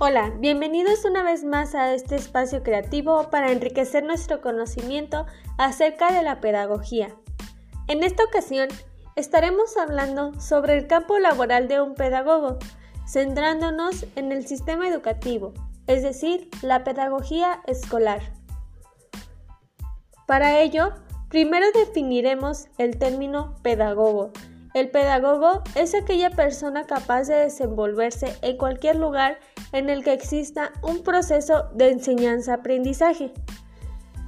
Hola, bienvenidos una vez más a este espacio creativo para enriquecer nuestro conocimiento acerca de la pedagogía. En esta ocasión estaremos hablando sobre el campo laboral de un pedagogo, centrándonos en el sistema educativo, es decir, la pedagogía escolar. Para ello, primero definiremos el término pedagogo. El pedagogo es aquella persona capaz de desenvolverse en cualquier lugar en el que exista un proceso de enseñanza-aprendizaje.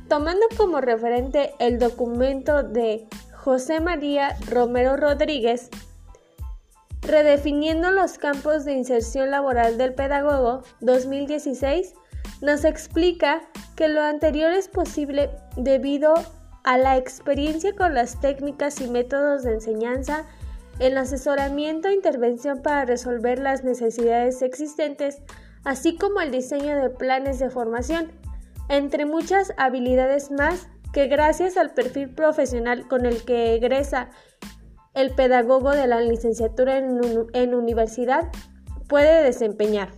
Tomando como referente el documento de José María Romero Rodríguez, Redefiniendo los campos de inserción laboral del pedagogo 2016, nos explica que lo anterior es posible debido a la experiencia con las técnicas y métodos de enseñanza, el asesoramiento e intervención para resolver las necesidades existentes, así como el diseño de planes de formación, entre muchas habilidades más que gracias al perfil profesional con el que egresa el pedagogo de la licenciatura en, universidad puede desempeñar.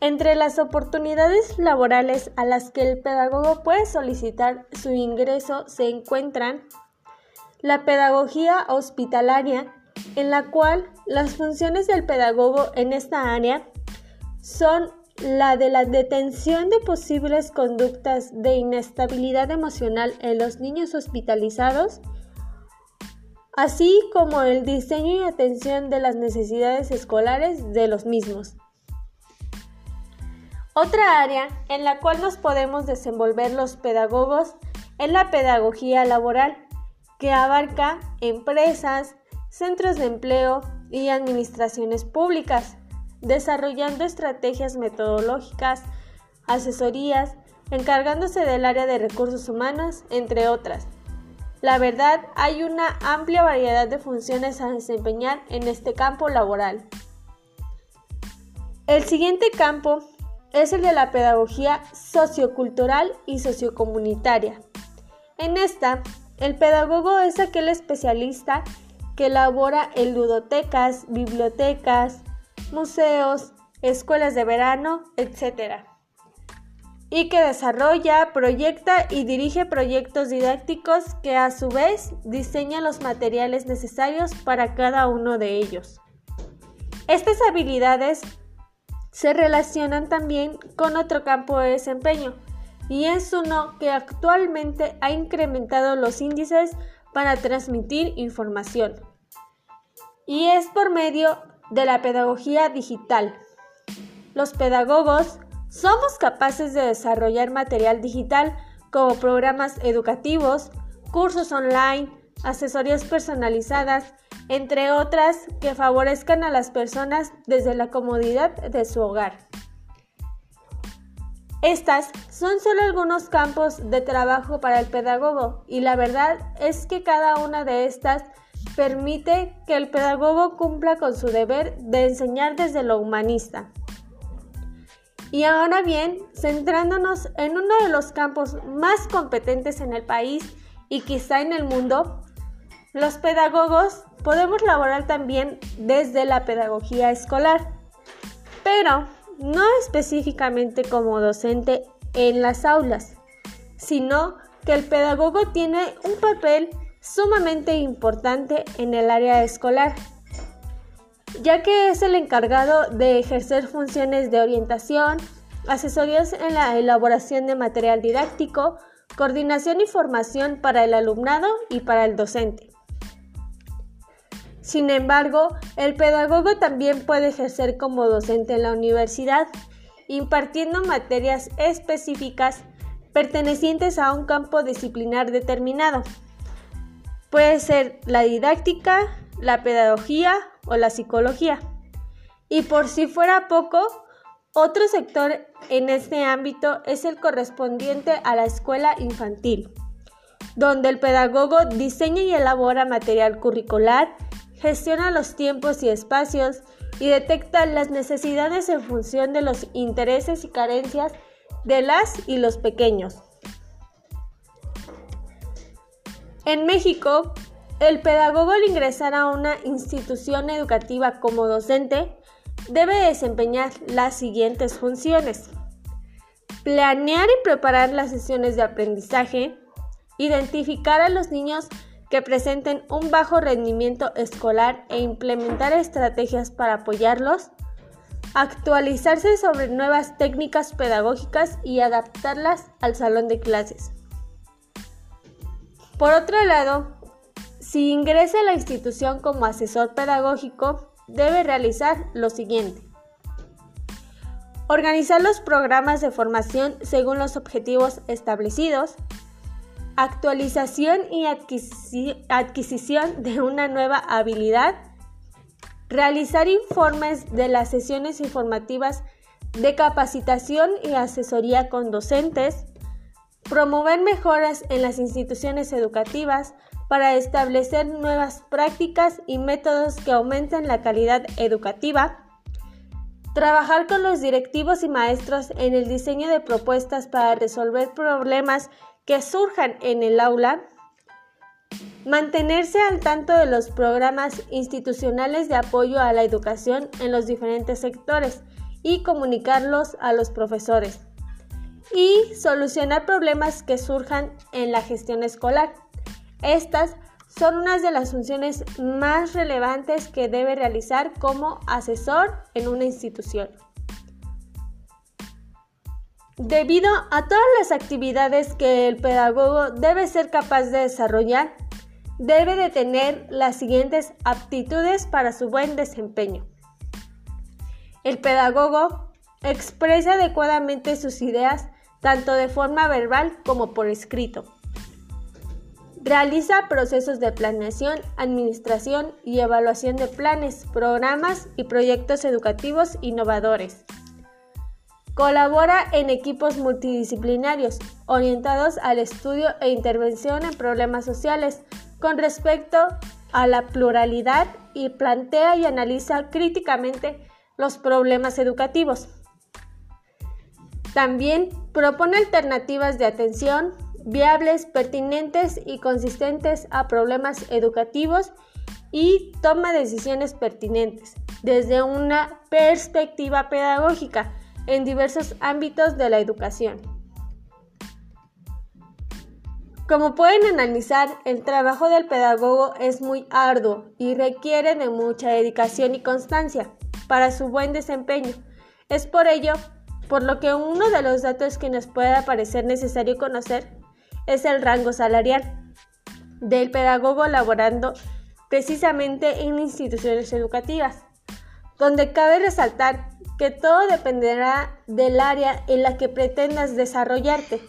Entre las oportunidades laborales a las que el pedagogo puede solicitar su ingreso se encuentran la pedagogía hospitalaria, en la cual las funciones del pedagogo en esta área son la de la detención de posibles conductas de inestabilidad emocional en los niños hospitalizados, así como el diseño y atención de las necesidades escolares de los mismos. Otra área en la cual nos podemos desenvolver los pedagogos es la pedagogía laboral, que abarca empresas, centros de empleo y administraciones públicas desarrollando estrategias metodológicas, asesorías, encargándose del área de recursos humanos, entre otras. La verdad, hay una amplia variedad de funciones a desempeñar en este campo laboral. El siguiente campo es el de la pedagogía sociocultural y sociocomunitaria. En esta, el pedagogo es aquel especialista que elabora en ludotecas, bibliotecas, museos, escuelas de verano, etc. Y que desarrolla, proyecta y dirige proyectos didácticos que a su vez diseña los materiales necesarios para cada uno de ellos. Estas habilidades se relacionan también con otro campo de desempeño, y es uno que actualmente ha incrementado los índices para transmitir información. Y es por medio de la pedagogía digital. Los pedagogos somos capaces de desarrollar material digital como programas educativos, cursos online, asesorías personalizadas, entre otras que favorezcan a las personas desde la comodidad de su hogar. Estas son solo algunos campos de trabajo para el pedagogo y la verdad es que cada una de estas permite que el pedagogo cumpla con su deber de enseñar desde lo humanista. Y ahora bien, centrándonos en uno de los campos más competentes en el país y quizá en el mundo, los pedagogos podemos laborar también desde la pedagogía escolar, pero no específicamente como docente en las aulas, sino que el pedagogo tiene un papel sumamente importante en el área escolar, ya que es el encargado de ejercer funciones de orientación, asesorías en la elaboración de material didáctico, coordinación y formación para el alumnado y para el docente. Sin embargo, el pedagogo también puede ejercer como docente en la universidad, impartiendo materias específicas pertenecientes a un campo disciplinar determinado. Puede ser la didáctica, la pedagogía o la psicología. Y por si fuera poco, otro sector en este ámbito es el correspondiente a la escuela infantil, donde el pedagogo diseña y elabora material curricular, gestiona los tiempos y espacios y detecta las necesidades en función de los intereses y carencias de las y los pequeños. En México, el pedagogo al ingresar a una institución educativa como docente debe desempeñar las siguientes funciones. Planear y preparar las sesiones de aprendizaje, identificar a los niños que presenten un bajo rendimiento escolar e implementar estrategias para apoyarlos, actualizarse sobre nuevas técnicas pedagógicas y adaptarlas al salón de clases. Por otro lado, si ingresa a la institución como asesor pedagógico, debe realizar lo siguiente. Organizar los programas de formación según los objetivos establecidos, actualización y adquisición de una nueva habilidad, realizar informes de las sesiones informativas de capacitación y asesoría con docentes, promover mejoras en las instituciones educativas para establecer nuevas prácticas y métodos que aumenten la calidad educativa, trabajar con los directivos y maestros en el diseño de propuestas para resolver problemas que surjan en el aula, mantenerse al tanto de los programas institucionales de apoyo a la educación en los diferentes sectores y comunicarlos a los profesores, y solucionar problemas que surjan en la gestión escolar. Estas son unas de las funciones más relevantes que debe realizar como asesor en una institución. Debido a todas las actividades que el pedagogo debe ser capaz de desarrollar, debe de tener las siguientes aptitudes para su buen desempeño. El pedagogo expresa adecuadamente sus ideas tanto de forma verbal como por escrito. Realiza procesos de planeación, administración y evaluación de planes, programas y proyectos educativos innovadores. Colabora en equipos multidisciplinarios orientados al estudio e intervención en problemas sociales con respecto a la pluralidad y plantea y analiza críticamente los problemas educativos. También propone alternativas de atención viables, pertinentes y consistentes a problemas educativos y toma decisiones pertinentes desde una perspectiva pedagógica en diversos ámbitos de la educación. Como pueden analizar, el trabajo del pedagogo es muy arduo y requiere de mucha dedicación y constancia para su buen desempeño. Es por ello por lo que uno de los datos que nos puede parecer necesario conocer es el rango salarial del pedagogo laborando precisamente en instituciones educativas, donde cabe resaltar que todo dependerá del área en la que pretendas desarrollarte.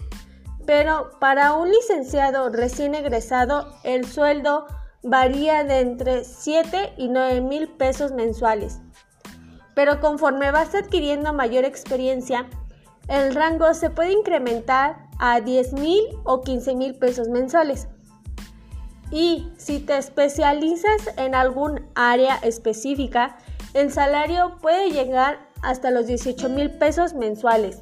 Pero para un licenciado recién egresado, el sueldo varía de entre 7 y 9 mil pesos mensuales. Pero conforme vas adquiriendo mayor experiencia, el rango se puede incrementar a 10 mil o 15 mil pesos mensuales. Y si te especializas en algún área específica, el salario puede llegar hasta los 18 mil pesos mensuales.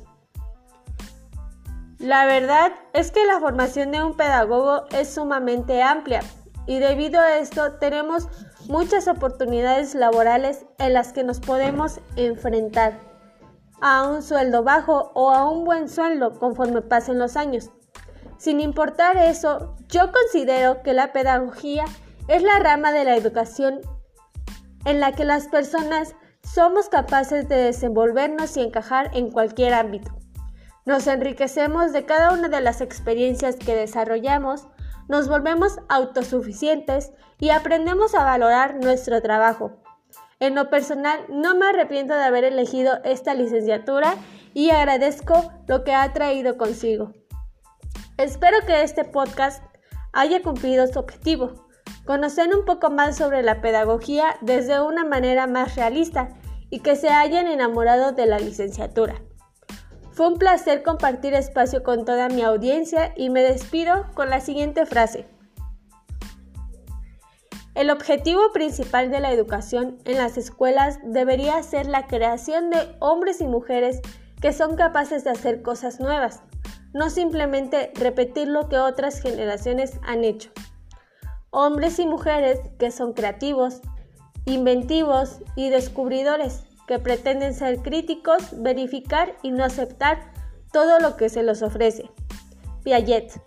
La verdad es que la formación de un pedagogo es sumamente amplia y debido a esto tenemos muchas oportunidades laborales en las que nos podemos enfrentar a un sueldo bajo o a un buen sueldo conforme pasen los años. Sin importar eso, yo considero que la pedagogía es la rama de la educación en la que las personas somos capaces de desenvolvernos y encajar en cualquier ámbito. Nos enriquecemos de cada una de las experiencias que desarrollamos, nos volvemos autosuficientes y aprendemos a valorar nuestro trabajo. En lo personal, no me arrepiento de haber elegido esta licenciatura y agradezco lo que ha traído consigo. Espero que este podcast haya cumplido su objetivo conocer un poco más sobre la pedagogía desde una manera más realista y que se hayan enamorado de la licenciatura. Fue un placer compartir espacio con toda mi audiencia y me despido con la siguiente frase. El objetivo principal de la educación en las escuelas debería ser la creación de hombres y mujeres que son capaces de hacer cosas nuevas, no simplemente repetir lo que otras generaciones han hecho hombres y mujeres que son creativos, inventivos y descubridores, que pretenden ser críticos, verificar y no aceptar todo lo que se les ofrece. Piaget